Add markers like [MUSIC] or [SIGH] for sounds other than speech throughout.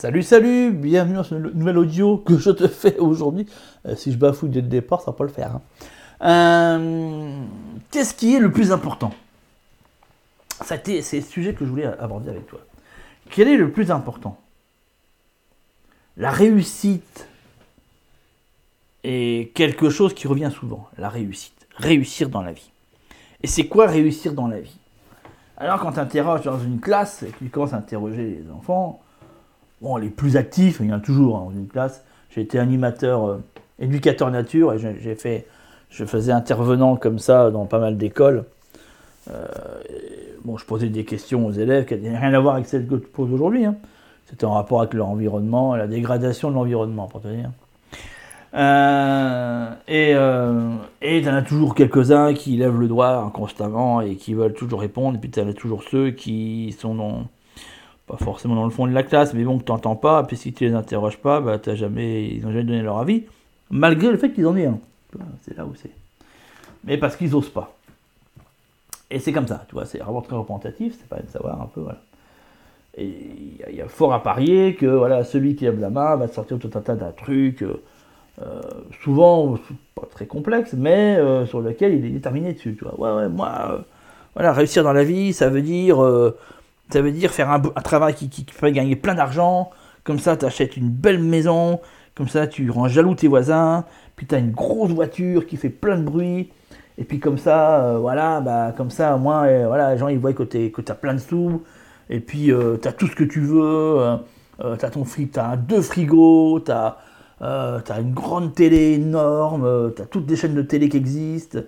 Salut, salut, bienvenue dans ce nouvel audio que je te fais aujourd'hui. Euh, si je bafouille dès le départ, ça va pas le faire. hein. Euh, Qu'est-ce qui est le plus important? C'est le sujet que je voulais aborder avec toi. Quel est le plus important? La réussite est quelque chose qui revient souvent. La réussite. Réussir dans la vie. Et c'est quoi réussir dans la vie? Alors quand tu interroges dans une classe et que tu commences à interroger les enfants, bon, les plus actifs, il y en a toujours hein, dans une classe. J'ai été animateur, euh, éducateur nature, et j'ai fait, je faisais intervenant comme ça dans pas mal d'écoles. Euh, bon, je posais des questions aux élèves qui n'avaient rien à voir avec celles que tu poses aujourd'hui. hein. C'était en rapport avec leur environnement, la dégradation de l'environnement, pour te dire. Euh, et euh, et tu en as toujours quelques-uns qui lèvent le doigt constamment et qui veulent toujours répondre. Et puis tu en as toujours ceux qui sont dans, pas forcément dans le fond de la classe, mais bon, que tu n'entends pas. Puis si tu les interroges pas, bah, jamais, ils n'ont jamais donné leur avis, malgré le fait qu'ils en aient un. C'est là où c'est. Mais parce qu'ils osent pas. Et c'est comme ça, tu vois, c'est vraiment très représentatif, c'est pas de savoir un peu, voilà. Et il y a- fort à parier que voilà, celui qui lève la main va sortir tout un tas de trucs, euh, souvent pas très complexes, mais euh, sur lequel il est déterminé dessus, tu vois. Ouais, ouais, moi, euh, voilà, réussir dans la vie, ça veut dire, ça veut dire faire un, travail qui, fait gagner plein d'argent, comme ça tu achètes une belle maison, comme ça tu rends jaloux tes voisins, puis tu as une grosse voiture qui fait plein de bruit, et puis comme ça, euh, voilà, bah, comme ça, moins, euh, voilà, les gens ils voient que tu as plein de sous, et puis tu as tout ce que tu veux, euh, euh, tu as ton frigo, tu deux frigos, tu as, une grande télé énorme, tu as toutes les chaînes de télé qui existent,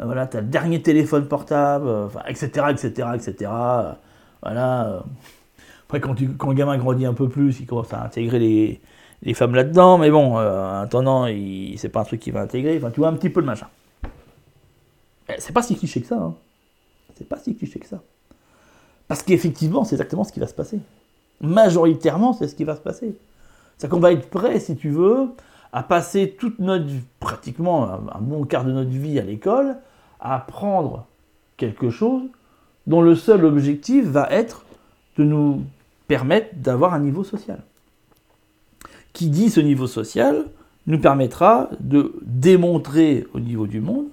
euh, voilà, tu as le dernier téléphone portable, euh, etc., etc., etc. voilà. euh. Après, quand, le gamin grandit un peu plus, il commence à intégrer les, femmes là-dedans, mais bon, euh, en attendant, c'est pas un truc qu'il va intégrer, enfin, tu vois un petit peu le machin. Eh, C'est pas si cliché que ça, hein. C'est pas si cliché que ça. Parce qu'effectivement, c'est exactement ce qui va se passer. Majoritairement, c'est ce qui va se passer. C'est qu'on va être prêt, si tu veux, à passer toute notre, pratiquement un bon quart de notre vie à l'école, à apprendre quelque chose dont le seul objectif va être de nous permettre d'avoir un niveau social. Qui dit ce niveau social nous permettra de démontrer au niveau du monde,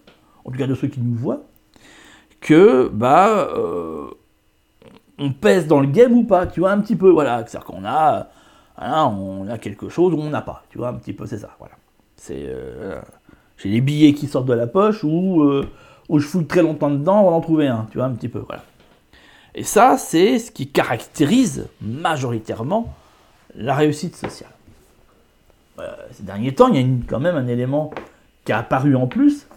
en tout cas de ceux qui nous voient, que bah euh, on pèse dans le game ou pas, tu vois un petit peu, voilà, c'est-à-dire qu'on a, on a quelque chose ou on n'a pas, tu vois un petit peu, c'est ça, voilà. C'est, euh, j'ai les billets qui sortent de la poche ou euh, où je fouille très longtemps dedans avant d'en trouver un, tu vois un petit peu, voilà. Et ça, c'est ce qui caractérise majoritairement la réussite sociale. Euh, ces derniers temps, il y a quand même un élément qui a apparu en plus,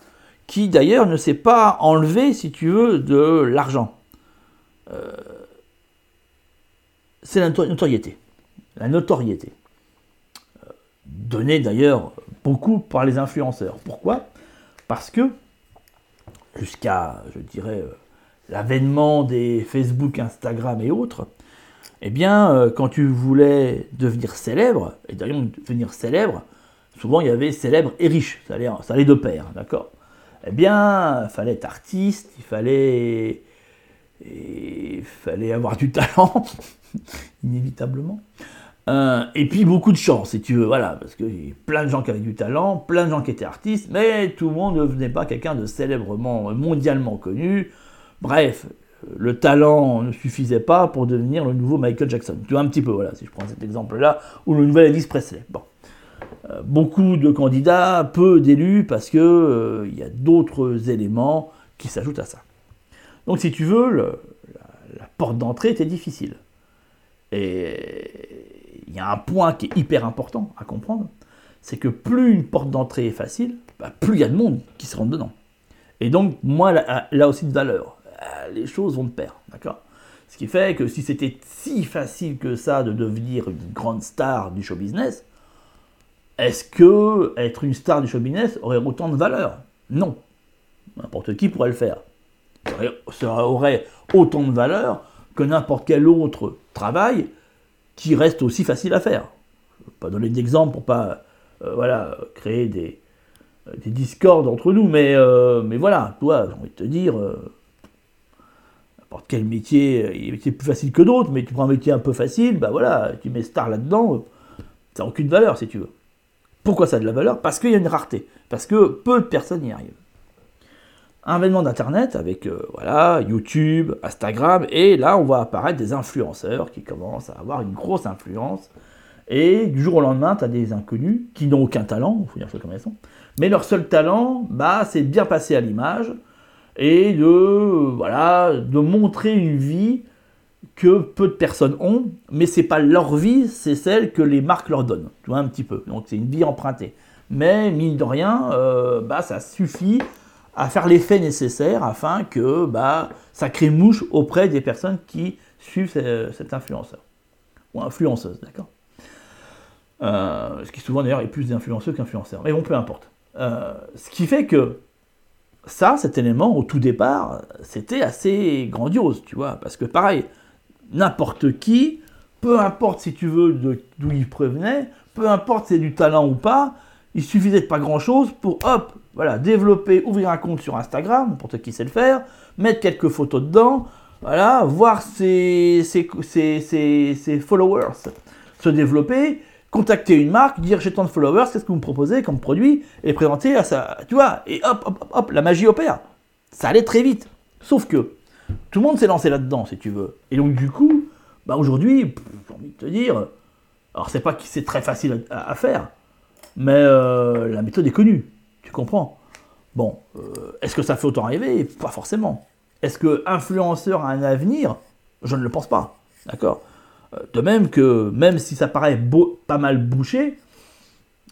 qui d'ailleurs ne s'est pas enlevé, si tu veux, de l'argent. Euh, c'est la noto- notoriété. La notoriété. Euh, donnée d'ailleurs beaucoup par les influenceurs. Pourquoi? Parce que jusqu'à, je dirais, euh, l'avènement des Facebook, Instagram et autres, eh bien, euh, quand tu voulais devenir célèbre, et d'ailleurs devenir célèbre, souvent il y avait célèbre et riche, ça allait, ça allait de pair, d'accord? Eh bien, il fallait être artiste, il fallait, il fallait avoir du talent, [LAUGHS] inévitablement. Euh, et puis beaucoup de chance, si tu veux, voilà, parce qu'il y a plein de gens qui avaient du talent, plein de gens qui étaient artistes, mais tout le monde ne devenait pas quelqu'un de célèbrement, mondialement connu. Bref, le talent ne suffisait pas pour devenir le nouveau Michael Jackson. Tu vois un petit peu, voilà, si je prends cet exemple-là, ou le nouvel Elvis Presley. Bon. Euh, beaucoup de candidats, peu d'élus, parce que euh, il y a d'autres éléments qui s'ajoutent à ça. Donc, si tu veux, la, la porte d'entrée était difficile. Et il y a un point qui est hyper important à comprendre, c'est que plus une porte d'entrée est facile, bah, plus il y a de monde qui se rentre dedans. Et donc, moins là, aussi de valeur. Euh, Les choses vont de pair, d'accord? Ce qui fait que si c'était si facile que ça de devenir une grande star du show business, est-ce que être une star du show business aurait autant de valeur? Non. N'importe qui pourrait le faire. Ça aurait autant de valeur que n'importe quel autre travail qui reste aussi facile à faire. Je vais pas donner d'exemple pour pas euh, voilà, créer des, euh, des discordes entre nous, mais, euh, mais voilà, toi, j'ai envie de te dire, n'importe quel métier, il plus faciles que d'autres, mais tu prends un métier un peu facile, bah voilà, tu mets star là-dedans, ça n'a aucune valeur si tu veux. Pourquoi ça a de la valeur? Parce qu'il y a une rareté, parce que peu de personnes y arrivent. Un événement d'internet avec euh, voilà YouTube, Instagram, et là on voit apparaître des influenceurs qui commencent à avoir une grosse influence. Et du jour au lendemain, tu as des inconnus qui n'ont aucun talent, il faut dire ça comme sont. Mais leur seul talent, bah, c'est de bien passer à l'image et de, voilà, de montrer une vie que peu de personnes ont, mais c'est pas leur vie, c'est celle que les marques leur donnent, tu un petit peu. Donc c'est une vie empruntée. Mais mine de rien, euh, bah, ça suffit à faire l'effet nécessaire afin que bah, ça crée mouche auprès des personnes qui suivent cet influenceur. Ou influenceuse, d'accord euh, Ce qui souvent d'ailleurs est plus d'influenceurs qu'influenceurs. Mais bon, peu importe. Euh, ce qui fait que ça, cet élément, au tout départ, c'était assez grandiose, tu vois. Parce que pareil, n'importe qui, peu importe si tu veux d'où il prévenait, peu importe si c'est du talent ou pas, il suffisait de pas grand chose pour, hop, voilà, développer, ouvrir un compte sur Instagram, pour ceux qui sait le faire, mettre quelques photos dedans, voilà, voir ses, ses, followers se développer, contacter une marque, dire j'ai tant de followers, qu'est-ce que vous me proposez comme produit, et présenter à ça, tu vois, et hop, hop, hop, la magie opère. Ça allait très vite. Sauf que tout le monde s'est lancé là-dedans, si tu veux. Et donc, du coup, bah aujourd'hui, j'ai envie de te dire, alors c'est pas que c'est très facile à, faire, mais euh, la méthode est connue. Tu comprends? Bon, euh, est-ce que ça fait autant rêver? Pas forcément. Est-ce que influenceur a un avenir? Je ne le pense pas. D'accord? Euh, De même que, même si ça paraît pas mal bouché,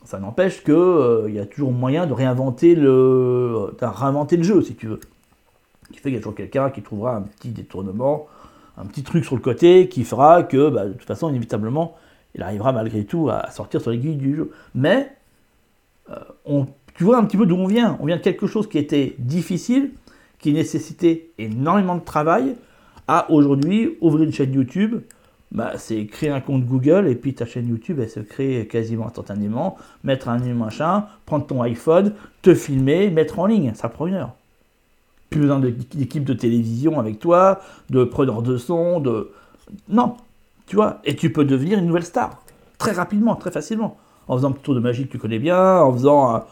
ça n'empêche qu'il y a toujours moyen de réinventer le, de réinventer le jeu, si tu veux qui fait qu'il y a toujours quelqu'un qui trouvera un petit détournement, un petit truc sur le côté qui fera que, bah, de toute façon, inévitablement, il arrivera malgré tout à sortir sur l'aiguille du jeu. Mais, euh, on, tu vois un petit peu d'où on vient. On vient de quelque chose qui était difficile, qui nécessitait énormément de travail, à aujourd'hui ouvrir une chaîne YouTube. Bah, c'est créer un compte Google et puis ta chaîne YouTube elle se crée quasiment instantanément, mettre un machin, prendre ton iPhone, te filmer, mettre en ligne, ça prend une heure plus besoin d'équipe de télévision avec toi, de preneur de son, de... Non, tu vois, et tu peux devenir une nouvelle star, très rapidement, très facilement, en faisant un tour de magie que tu connais bien, en faisant...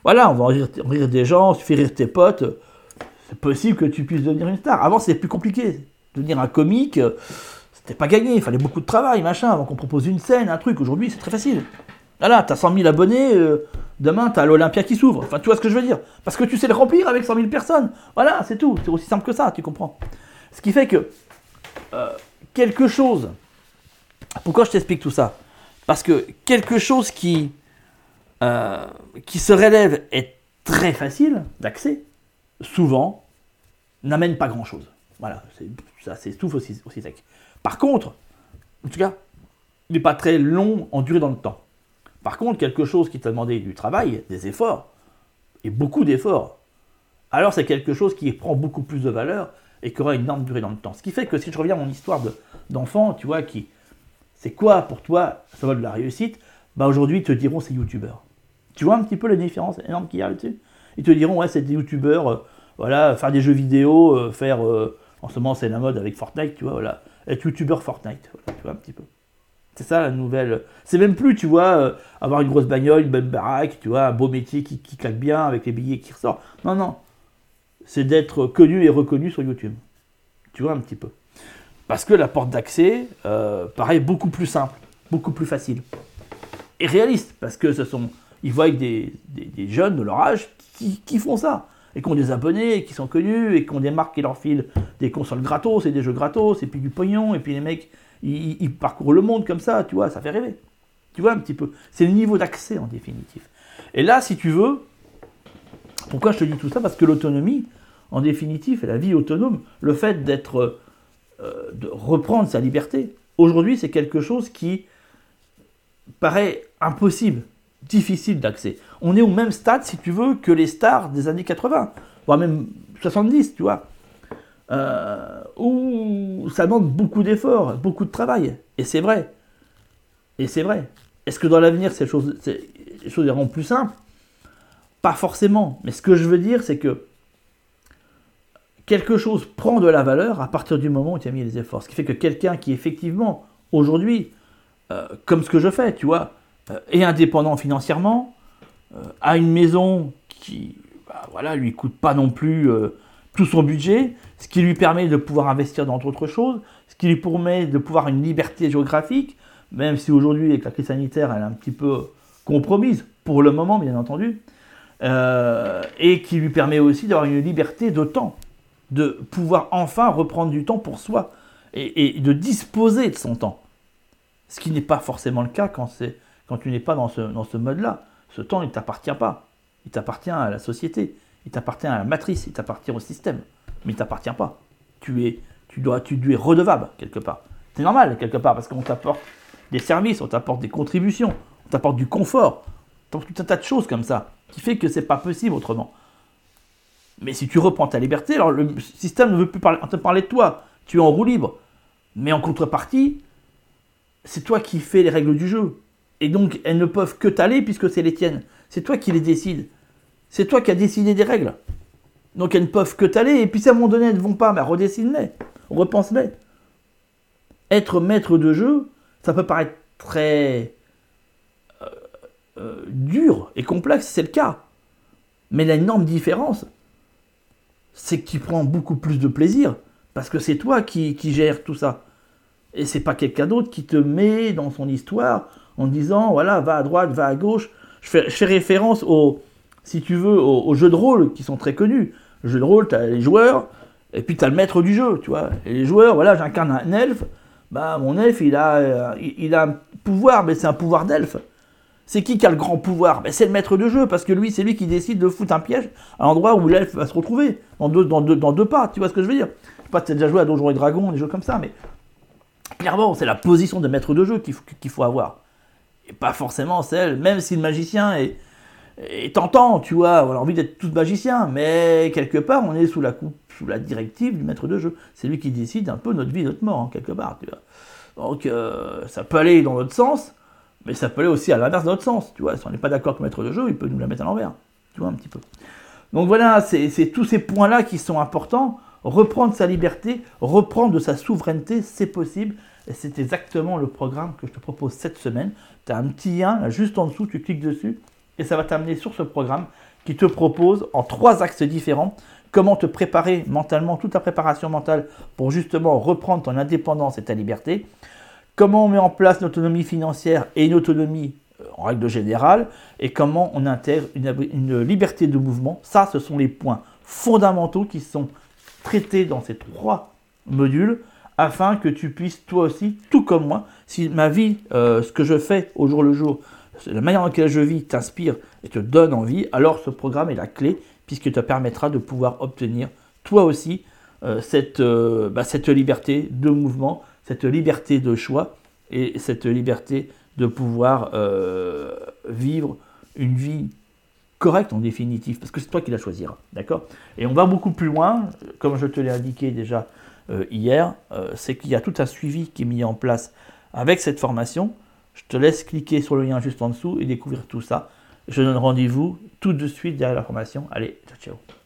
Euh, voilà, on va rire, rire, des gens, tu fais rire tes potes, c'est possible que tu puisses devenir une star. Avant, c'était plus compliqué. Devenir un comique, c'était pas gagné, il fallait beaucoup de travail, machin, avant qu'on propose une scène, un truc. Aujourd'hui, c'est très facile. Voilà, t'as 100 000 abonnés, euh, demain t'as l'Olympia qui s'ouvre. Enfin, tu vois ce que je veux dire Parce que tu sais le remplir avec 100 000 personnes. Voilà, c'est tout. C'est aussi simple que ça, tu comprends. Ce qui fait que euh, quelque chose. Pourquoi je t'explique tout ça? Parce que quelque chose qui, euh, qui se relève est très facile d'accès, souvent, n'amène pas grand chose. Voilà, ça tout aussi, aussi sec. Par contre, en tout cas, il n'est pas très long en durée dans le temps. Par contre, quelque chose qui t'a demandé du travail, des efforts, et beaucoup d'efforts, alors c'est quelque chose qui prend beaucoup plus de valeur et qui aura une énorme durée dans le temps. Ce qui fait que si je reviens à mon histoire d'enfant, tu vois, qui, c'est quoi pour toi, ça va de la réussite? Bah aujourd'hui, ils te diront c'est youtubeur. Tu vois un petit peu la différence énorme qu'il y a là-dessus? Ils te diront, ouais, c'est des youtubeurs, euh, voilà, faire des jeux vidéo, euh, faire, euh, en ce moment c'est la mode avec Fortnite, tu vois, voilà, être youtubeur Fortnite, tu vois un petit peu. C'est ça la nouvelle. C'est même plus, tu vois, avoir une grosse bagnole, une bonne baraque, tu vois, un beau métier qui, claque bien avec les billets qui ressortent. Non, non. C'est d'être connu et reconnu sur YouTube. Tu vois un petit peu. Parce que la porte d'accès paraît beaucoup plus simple, beaucoup plus facile. Et réaliste, parce que ce sont. Ils voient des, des, jeunes de leur âge qui, font ça. Et qui ont des abonnés, qui sont connus, et qui ont des marques qui leur filent des consoles gratos, et des jeux gratos, et puis du pognon, et puis les mecs il, parcourt le monde comme ça, tu vois, ça fait rêver. Tu vois un petit peu. C'est le niveau d'accès en définitive. Et là, si tu veux, pourquoi je te dis tout ça? Parce que l'autonomie, en définitive, et la vie autonome, le fait d'être, euh, de reprendre sa liberté, aujourd'hui, c'est quelque chose qui paraît impossible, difficile d'accès. On est au même stade, si tu veux, que les stars des années 80, voire même 70, tu vois. Euh, où ça demande beaucoup d'efforts, beaucoup de travail. Et c'est vrai. Et c'est vrai. Est-ce que dans l'avenir, ces choses, les choses plus simples? Pas forcément. Mais ce que je veux dire, c'est que quelque chose prend de la valeur à partir du moment où tu as mis les efforts. Ce qui fait que quelqu'un qui effectivement, aujourd'hui, euh, comme ce que je fais, tu vois, euh, est indépendant financièrement, euh, a une maison qui, bah, voilà, lui coûte pas non plus tout son budget, ce qui lui permet de pouvoir investir dans d'autres choses, ce qui lui permet de pouvoir une liberté géographique, même si aujourd'hui avec la crise sanitaire elle est un petit peu compromise, pour le moment bien entendu, et qui lui permet aussi d'avoir une liberté de temps de pouvoir enfin reprendre du temps pour soi et, de disposer de son temps. Ce qui n'est pas forcément le cas quand, quand tu n'es pas dans ce, mode-là. Ce temps, il ne t'appartient pas. Il t'appartient à la société, il t'appartient à la matrice, il t'appartient au système. Mais il ne t'appartient pas. Tu es, tu, dois, tu redevable quelque part. C'est normal quelque part parce qu'on t'apporte des services, on t'apporte des contributions, on t'apporte du confort, on t'apporte tout un tas de choses comme ça qui fait que c'est pas possible autrement. Mais si tu reprends ta liberté, alors le système ne veut plus te parler de toi. Tu es en roue libre. Mais en contrepartie, c'est toi qui fais les règles du jeu. Et donc, elles ne peuvent que t'aller puisque c'est les tiennes. C'est toi qui les décides. C'est toi qui as décidé des règles. Donc, elles ne peuvent que t'aller. Et puis, si à un moment donné, elles ne vont pas, mais redessine-les. Repense-les. Être maître de jeu, ça peut paraître très euh, euh, dur et complexe, c'est le cas. Mais il y a une énorme différence c'est que tu prends beaucoup plus de plaisir parce que c'est toi qui, qui gères tout ça. Et c'est pas quelqu'un d'autre qui te met dans son histoire en disant voilà, va à droite, va à gauche. Je fais, référence au, si tu veux, aux, jeux de rôle qui sont très connus. Le jeu de rôle, tu as les joueurs et puis tu as le maître du jeu, tu vois. Et les joueurs, voilà, j'incarne un elfe. Bah, mon elfe, il a, euh, il a un pouvoir, mais c'est un pouvoir d'elfe. C'est qui qui a le grand pouvoir? Ben, C'est le maître de jeu, parce que lui, c'est lui qui décide de foutre un piège à l'endroit où l'elfe va se retrouver, dans deux, deux, deux pas, tu vois ce que je veux dire? Je sais pas si tu as déjà joué à Donjons et Dragons, des jeux comme ça, mais clairement, c'est la position de maître de jeu qu'il faut avoir. Et pas forcément celle, même si le magicien est, tentant, tu vois, on a envie d'être tous magiciens, mais quelque part, on est sous la, coupe, sous la directive du maître de jeu. C'est lui qui décide un peu notre vie, notre mort, hein, quelque part, tu vois. Donc, euh, ça peut aller dans l'autre sens, mais ça peut aller aussi à l'inverse dans l'autre sens, tu vois. Si on n'est pas d'accord avec le maître de jeu, il peut nous la mettre à l'envers, tu vois, un petit peu. Donc voilà, c'est tous ces points-là qui sont importants. Reprendre sa liberté, reprendre de sa souveraineté, c'est possible. C'est exactement le programme que je te propose cette semaine. Tu as un petit lien juste en dessous, tu cliques dessus et ça va t'amener sur ce programme qui te propose en trois axes différents comment te préparer mentalement, toute ta préparation mentale pour justement reprendre ton indépendance et ta liberté comment on met en place une autonomie financière et une autonomie euh, en règle générale, et comment on intègre une, liberté de mouvement. Ça, ce sont les points fondamentaux qui sont traités dans ces trois modules, afin que tu puisses toi aussi, tout comme moi, si ma vie, euh, ce que je fais au jour le jour, la manière dans laquelle je vis t'inspire et te donne envie, alors ce programme est la clé, puisque te permettra de pouvoir obtenir toi aussi euh, cette, bah, cette liberté de mouvement, cette liberté de choix et cette liberté de pouvoir euh, vivre une vie correcte en définitive, parce que c'est toi qui la choisiras, d'accord? Et on va beaucoup plus loin, comme je te l'ai indiqué déjà euh, hier, euh, c'est qu'il y a tout un suivi qui est mis en place avec cette formation. Je te laisse cliquer sur le lien juste en dessous et découvrir tout ça. Je donne rendez-vous tout de suite derrière la formation. Allez, ciao ciao